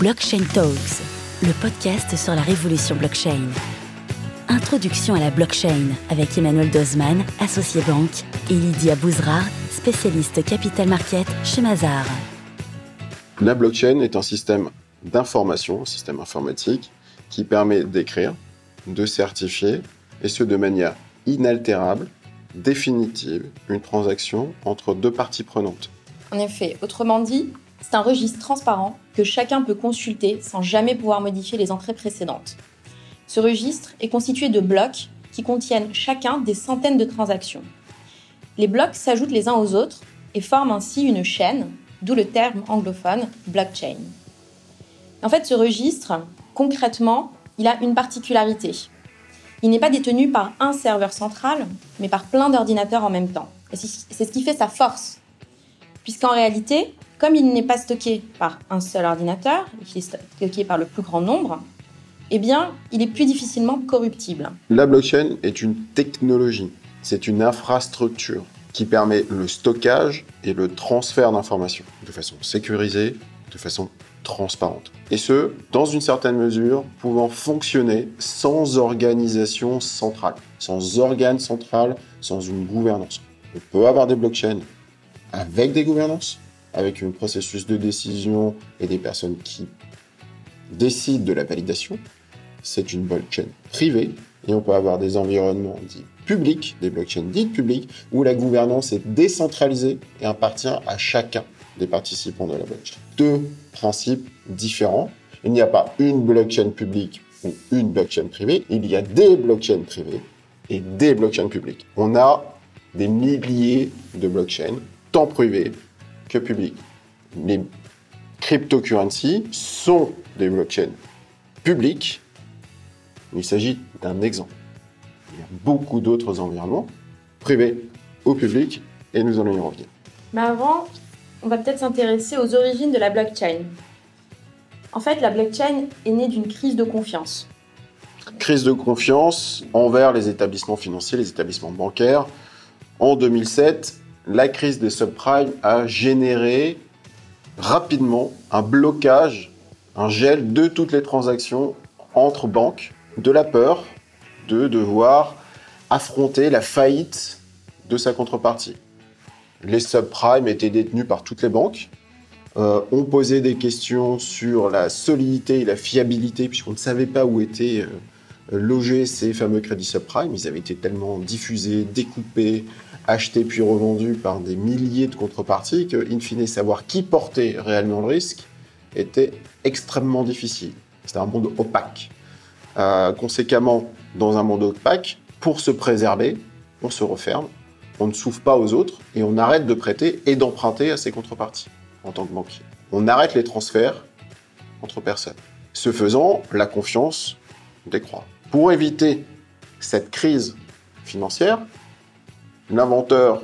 Blockchain Talks, le podcast sur la révolution blockchain. Introduction à la blockchain avec Emmanuel Dozman, associé banque, et Lydia Bouzra, spécialiste capital market chez Mazar. La blockchain est un système d'information, un système informatique, qui permet d'écrire, de certifier, et ce de manière inaltérable, définitive, une transaction entre deux parties prenantes. En effet, autrement dit, c'est un registre transparent que chacun peut consulter sans jamais pouvoir modifier les entrées précédentes. Ce registre est constitué de blocs qui contiennent chacun des centaines de transactions. Les blocs s'ajoutent les uns aux autres et forment ainsi une chaîne, d'où le terme anglophone blockchain. En fait, ce registre, concrètement, il a une particularité. Il n'est pas détenu par un serveur central, mais par plein d'ordinateurs en même temps. Et c'est ce qui fait sa force. Puisqu'en réalité, comme il n'est pas stocké par un seul ordinateur, il est stocké par le plus grand nombre, eh bien, il est plus difficilement corruptible. La blockchain est une technologie, c'est une infrastructure qui permet le stockage et le transfert d'informations de façon sécurisée, de façon transparente. Et ce, dans une certaine mesure, pouvant fonctionner sans organisation centrale, sans organe central, sans une gouvernance. On peut avoir des blockchains avec des gouvernances, avec un processus de décision et des personnes qui décident de la validation. C'est une blockchain privée et on peut avoir des environnements dits publics, des blockchains dites publiques, où la gouvernance est décentralisée et appartient à chacun des participants de la blockchain. Deux principes différents. Il n'y a pas une blockchain publique ou une blockchain privée, il y a des blockchains privées et des blockchains publiques. On a des milliers de blockchains, tant privées que public. Les cryptocurrencies sont des blockchains publiques. Il s'agit d'un exemple. Il y a beaucoup d'autres environnements, privés ou publics, et nous allons y revenir. Mais avant, on va peut-être s'intéresser aux origines de la blockchain. En fait, la blockchain est née d'une crise de confiance. Crise de confiance envers les établissements financiers, les établissements bancaires. En 2007, la crise des subprimes a généré rapidement un blocage, un gel de toutes les transactions entre banques, de la peur de devoir affronter la faillite de sa contrepartie. Les subprimes étaient détenus par toutes les banques. Euh, on posait des questions sur la solidité et la fiabilité, puisqu'on ne savait pas où étaient euh, logés ces fameux crédits subprimes. Ils avaient été tellement diffusés, découpés, acheté puis revendu par des milliers de contreparties que, in fine, savoir qui portait réellement le risque était extrêmement difficile. C'était un monde opaque. Euh, conséquemment, dans un monde opaque, pour se préserver, on se referme, on ne s'ouvre pas aux autres et on arrête de prêter et d'emprunter à ses contreparties en tant que banquier. On arrête les transferts entre personnes. Ce faisant, la confiance décroît. Pour éviter cette crise financière, l'inventeur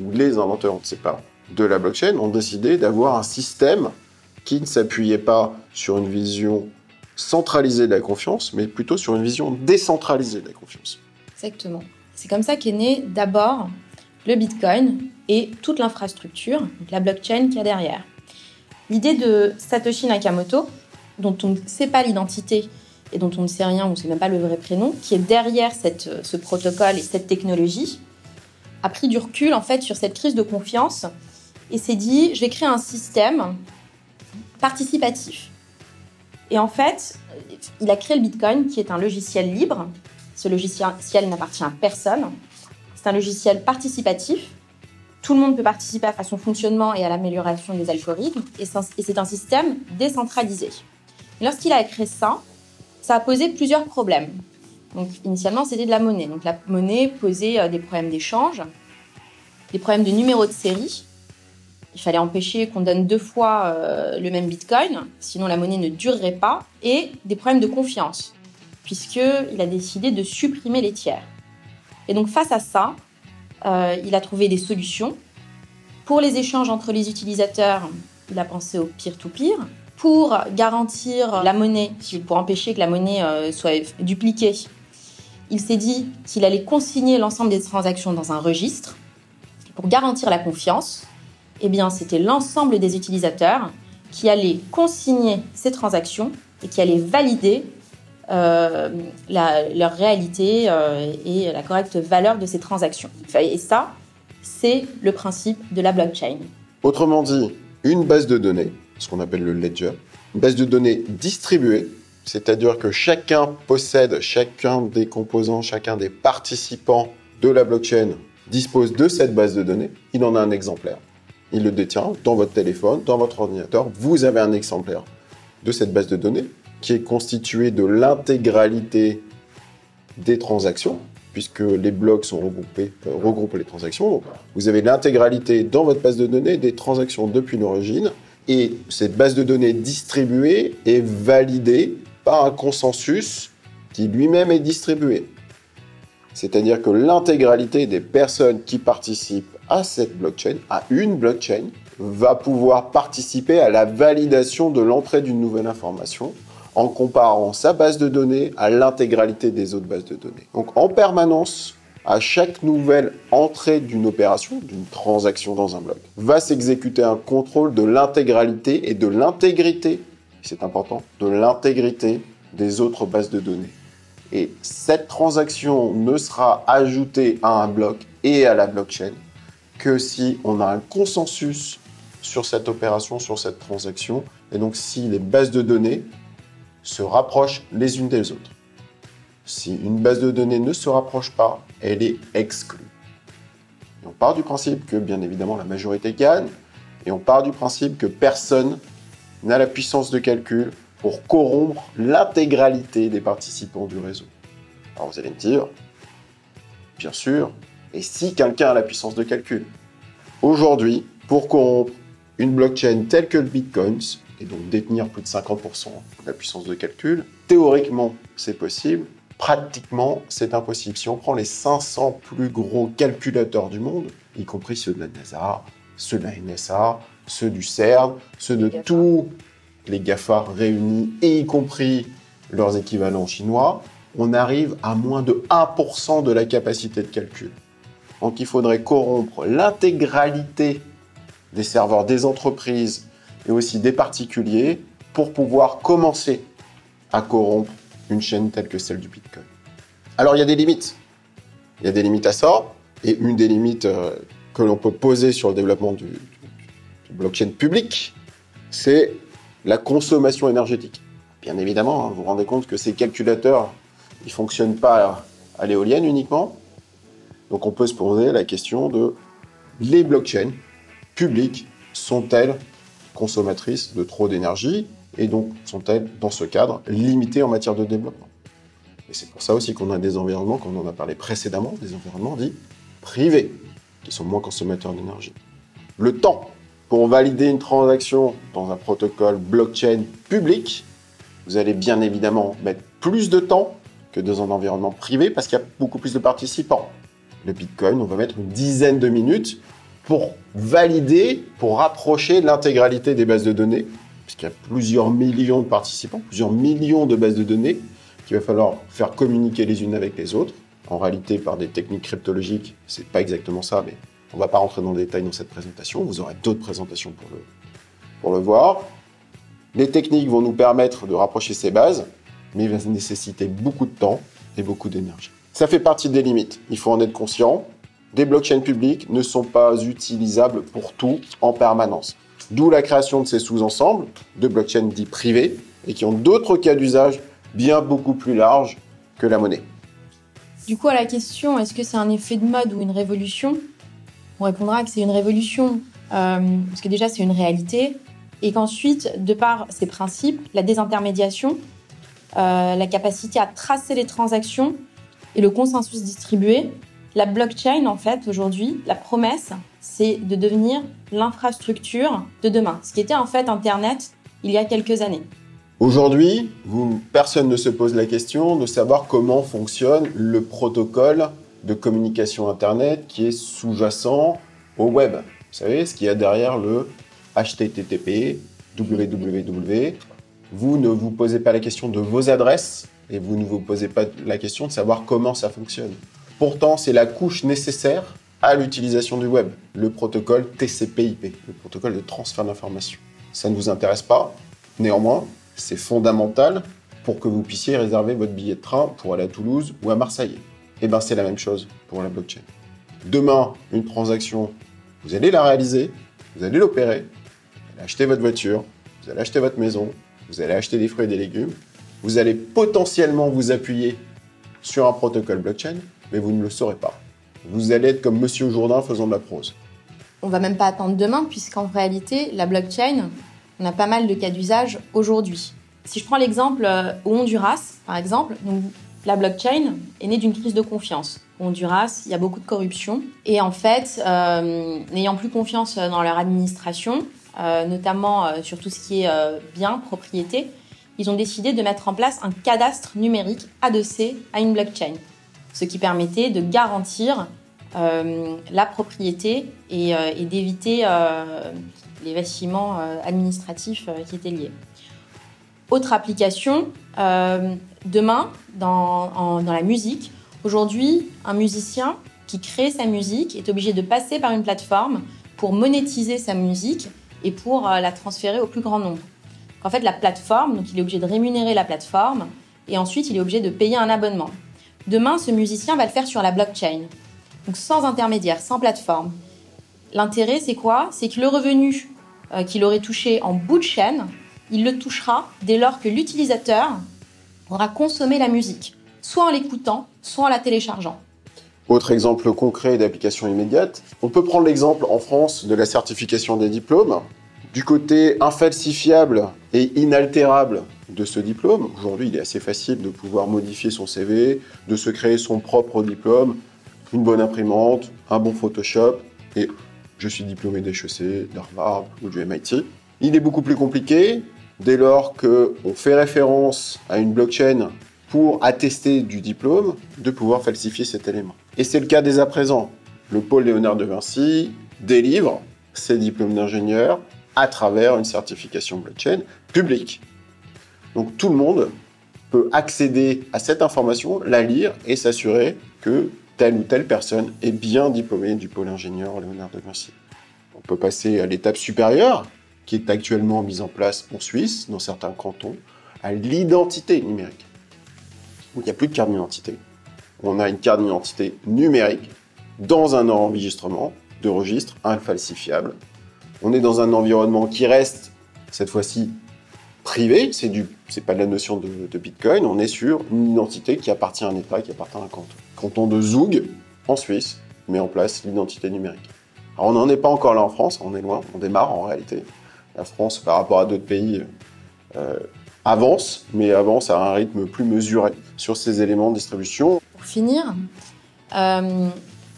ou les inventeurs, on ne sait pas, de la blockchain ont décidé d'avoir un système qui ne s'appuyait pas sur une vision centralisée de la confiance, mais plutôt sur une vision décentralisée de la confiance. Exactement. C'est comme ça qu'est né d'abord le Bitcoin et toute l'infrastructure, la blockchain qu'il y a derrière. L'idée de Satoshi Nakamoto, dont on ne sait pas l'identité et dont on ne sait rien, on ne sait même pas le vrai prénom, qui est derrière ce protocole et cette technologie, a pris du recul en fait sur cette crise de confiance et s'est dit je vais créer un système participatif. Et en fait, il a créé le Bitcoin qui est un logiciel libre. Ce logiciel n'appartient à personne. C'est un logiciel participatif. Tout le monde peut participer à son fonctionnement et à l'amélioration des algorithmes. Et c'est un système décentralisé. Lorsqu'il a créé ça, ça a posé plusieurs problèmes. Donc, initialement, c'était de la monnaie. Donc, la monnaie posait euh, des problèmes d'échange, des problèmes de numéro de série. Il fallait empêcher qu'on donne deux fois euh, le même bitcoin, sinon la monnaie ne durerait pas, et des problèmes de confiance, puisqu'il a décidé de supprimer les tiers. Et donc, face à ça, euh, il a trouvé des solutions. Pour les échanges entre les utilisateurs, il a pensé au peer-to-peer. Pour garantir la monnaie, pour empêcher que la monnaie soit dupliquée, il s'est dit qu'il allait consigner l'ensemble des transactions dans un registre pour garantir la confiance. Eh bien, c'était l'ensemble des utilisateurs qui allait consigner ces transactions et qui allait valider euh, leur réalité euh, et la correcte valeur de ces transactions. Et ça, c'est le principe de la blockchain. Autrement dit, une base de données, ce qu'on appelle le ledger, une base de données distribuée, c'est-à-dire que chacun possède, chacun des composants, chacun des participants de la blockchain dispose de cette base de données, il en a un exemplaire. Il le détient dans votre téléphone, dans votre ordinateur. Vous avez un exemplaire de cette base de données qui est constituée de l'intégralité des transactions, puisque les blocs euh, regroupent les transactions. vous avez l'intégralité dans votre base de données des transactions depuis l'origine, et cette base de données distribuée est validée par un consensus qui lui-même est distribué. C'est-à-dire que l'intégralité des personnes qui participent à cette blockchain, à une blockchain, va pouvoir participer à la validation de l'entrée d'une nouvelle information en comparant sa base de données à l'intégralité des autres bases de données. Donc en permanence, à chaque nouvelle entrée d'une opération, d'une transaction dans un bloc, va s'exécuter un contrôle de l'intégralité et de l'intégrité, c'est important, de l'intégrité des autres bases de données. Et cette transaction ne sera ajoutée à un bloc et à la blockchain que si on a un consensus sur cette opération, sur cette transaction, et donc si les bases de données se rapprochent les unes des autres. Si une base de données ne se rapproche pas, elle est exclue. on part du principe que, bien évidemment, la majorité gagne, et on part du principe que personne n'a la puissance de calcul pour corrompre l'intégralité des participants du réseau. Alors vous allez me dire, bien sûr, et si quelqu'un a la puissance de calcul Aujourd'hui, pour corrompre une blockchain telle que le Bitcoin, et donc détenir plus de 50% de la puissance de calcul, théoriquement c'est possible, pratiquement c'est impossible. Si on prend les 500 plus gros calculateurs du monde, y compris ceux de la NASA, ceux de la NSA, ceux du CERN, ceux de tous les GAFA réunis, et y compris leurs équivalents chinois, on arrive à moins de 1% de la capacité de calcul. Donc il faudrait corrompre l'intégralité des serveurs des entreprises et aussi des particuliers pour pouvoir commencer à corrompre une chaîne telle que celle du Bitcoin. Alors il y a des limites. Il y a des limites à ça. Et une des limites euh, que l'on peut poser sur le développement du blockchain public, c'est la consommation énergétique. Bien évidemment, hein, vous vous rendez compte que ces calculateurs, ils ne fonctionnent pas à l'éolienne uniquement. Donc on peut se poser la question de les blockchains publiques sont-elles consommatrices de trop d'énergie et donc sont-elles, dans ce cadre, limitées en matière de développement? Et c'est pour ça aussi qu'on a des environnements, comme on en a parlé précédemment, des environnements dits privés, qui sont moins consommateurs d'énergie. Le temps pour valider une transaction dans un protocole blockchain public, vous allez bien évidemment mettre plus de temps que dans un environnement privé parce qu'il y a beaucoup plus de participants. Le Bitcoin, on va mettre une dizaine de minutes pour valider, pour rapprocher l'intégralité des bases de données, puisqu'il y a plusieurs millions de participants, plusieurs millions de bases de données qu'il va falloir faire communiquer les unes avec les autres. En réalité, par des techniques cryptologiques, c'est pas exactement ça, mais on ne va pas rentrer dans le détail dans cette présentation, vous aurez d'autres présentations pour le, voir. Les techniques vont nous permettre de rapprocher ces bases, mais il va nécessiter beaucoup de temps et beaucoup d'énergie. Ça fait partie des limites, il faut en être conscient. Des blockchains publiques ne sont pas utilisables pour tout en permanence. D'où la création de ces sous-ensembles de blockchains dits privés et qui ont d'autres cas d'usage bien beaucoup plus larges que la monnaie. Du coup, à la question, est-ce que c'est un effet de mode ou une révolution? On répondra que c'est une révolution, euh, parce que déjà c'est une réalité, et qu'ensuite, de par ces principes, la désintermédiation, euh, la capacité à tracer les transactions et le consensus distribué, la blockchain, en fait, aujourd'hui, la promesse, c'est de devenir l'infrastructure de demain, ce qui était en fait Internet il y a quelques années. Aujourd'hui, personne ne se pose la question de savoir comment fonctionne le protocole de communication Internet qui est sous-jacent au web. Vous savez, ce qu'il y a derrière le HTTP, www. Vous ne vous posez pas la question de vos adresses et vous ne vous posez pas la question de savoir comment ça fonctionne. Pourtant, c'est la couche nécessaire à l'utilisation du web, le protocole TCP/IP, le protocole de transfert d'informations. ça ne vous intéresse pas. Néanmoins, c'est fondamental pour que vous puissiez réserver votre billet de train pour aller à Toulouse ou à Marseille. Et eh bien, c'est la même chose pour la blockchain. Demain, une transaction, vous allez la réaliser, vous allez l'opérer, vous allez acheter votre voiture, vous allez acheter votre maison, vous allez acheter des fruits et des légumes, vous allez potentiellement vous appuyer sur un protocole blockchain, mais vous ne le saurez pas. Vous allez être comme Monsieur Jourdain faisant de la prose. On va même pas attendre demain, puisqu'en réalité, la blockchain, on a pas mal de cas d'usage aujourd'hui. Si je prends l'exemple euh, au Honduras, par exemple, la blockchain est née d'une crise de confiance. Au Honduras, il y a beaucoup de corruption. Et en fait, euh, n'ayant plus confiance dans leur administration, euh, notamment sur tout ce qui est bien, propriété, ils ont décidé de mettre en place un cadastre numérique adossé à une blockchain, ce qui permettait de garantir la propriété et, d'éviter les vacillements administratifs qui étaient liés. Autre application, euh, demain, dans, la musique, aujourd'hui, un musicien qui crée sa musique est obligé de passer par une plateforme pour monétiser sa musique et pour euh, la transférer au plus grand nombre. En fait, la plateforme, donc il est obligé de rémunérer la plateforme et ensuite il est obligé de payer un abonnement. Demain, ce musicien va le faire sur la blockchain, donc sans intermédiaire, sans plateforme. L'intérêt, c'est quoi? C'est que le revenu euh, qu'il aurait touché en bout de chaîne, il le touchera dès lors que l'utilisateur aura consommé la musique, soit en l'écoutant, soit en la téléchargeant. Autre exemple concret d'application immédiate, on peut prendre l'exemple en France de la certification des diplômes. Du côté infalsifiable et inaltérable de ce diplôme, aujourd'hui il est assez facile de pouvoir modifier son CV, de se créer son propre diplôme, une bonne imprimante, un bon Photoshop, et je suis diplômé d'HEC, d'Harvard ou du MIT. Il est beaucoup plus compliqué dès lors qu'on fait référence à une blockchain pour attester du diplôme, de pouvoir falsifier cet élément. Et c'est le cas dès à présent. Le pôle Léonard de Vinci délivre ses diplômes d'ingénieur à travers une certification blockchain publique. Donc tout le monde peut accéder à cette information, la lire et s'assurer que telle ou telle personne est bien diplômée du pôle ingénieur Léonard de Vinci. On peut passer à l'étape supérieure, qui est actuellement mise en place en Suisse, dans certains cantons, à l'identité numérique. il n'y a plus de carte d'identité. On a une carte d'identité numérique dans un enregistrement de registre infalsifiable. On est dans un environnement qui reste, cette fois-ci, privé. C'est du, c'est pas de la notion de, de, Bitcoin. On est sur une identité qui appartient à un État, qui appartient à un canton. Canton de Zoug, en Suisse, met en place l'identité numérique. Alors on n'en est pas encore là en France, on est loin, on démarre en réalité la France, par rapport à d'autres pays, euh, avance, mais avance à un rythme plus mesuré sur ces éléments de distribution. Pour finir, euh,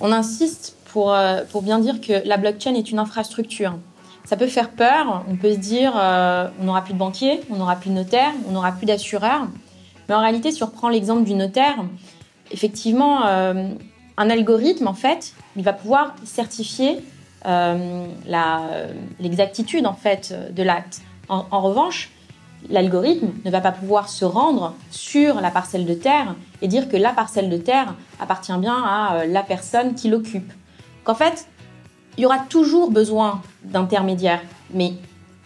on insiste pour, euh, pour bien dire que la blockchain est une infrastructure. Ça peut faire peur, on peut se dire on n'aura plus de banquier, on n'aura plus de notaire, on n'aura plus d'assureur. Mais en réalité, si on reprend l'exemple du notaire, effectivement, un algorithme, en fait, il va pouvoir certifier l'exactitude en fait de l'acte. En, revanche, l'algorithme ne va pas pouvoir se rendre sur la parcelle de terre et dire que la parcelle de terre appartient bien à euh, la personne qui l'occupe. Qu'en fait, il y aura toujours besoin d'intermédiaires, mais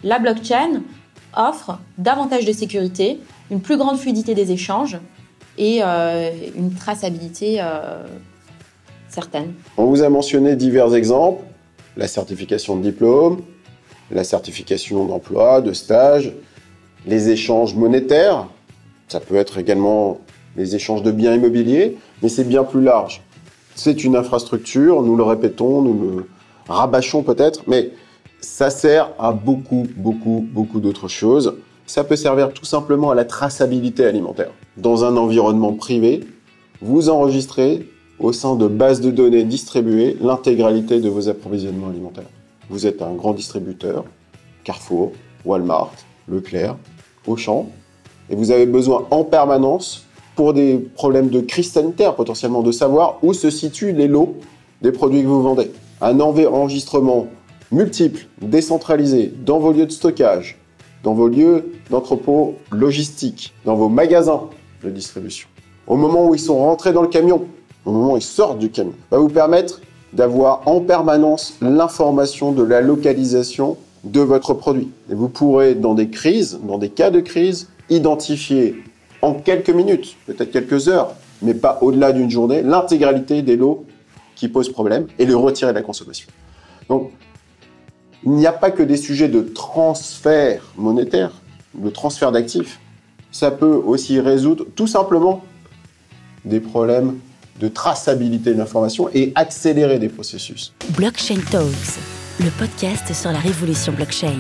la blockchain offre davantage de sécurité, une plus grande fluidité des échanges et euh, une traçabilité certaine. On vous a mentionné divers exemples la certification de diplôme, la certification d'emploi, de stage, les échanges monétaires, ça peut être également les échanges de biens immobiliers, mais c'est bien plus large. C'est une infrastructure, nous le répétons, nous le rabâchons peut-être, mais ça sert à beaucoup, beaucoup, beaucoup d'autres choses. Ça peut servir tout simplement à la traçabilité alimentaire. Dans un environnement privé, vous enregistrez au sein de bases de données distribuées l'intégralité de vos approvisionnements alimentaires. Vous êtes un grand distributeur, Carrefour, Walmart, Leclerc, Auchan, et vous avez besoin en permanence, pour des problèmes de crise sanitaire potentiellement, de savoir où se situent les lots des produits que vous vendez. Un enregistrement multiple, décentralisé, dans vos lieux de stockage, dans vos lieux d'entrepôt logistique, dans vos magasins de distribution. Au moment où ils sont rentrés dans le camion, au moment où ils sortent du camion, va vous permettre d'avoir en permanence l'information de la localisation de votre produit. Et vous pourrez, dans des crises, dans des cas de crise, identifier en quelques minutes, peut-être quelques heures, mais pas au-delà d'une journée, l'intégralité des lots qui posent problème et le retirer de la consommation. Donc, il n'y a pas que des sujets de transfert monétaire, de transfert d'actifs. Ça peut aussi résoudre tout simplement des problèmes de traçabilité de l'information et accélérer des processus. Blockchain Talks, le podcast sur la révolution blockchain.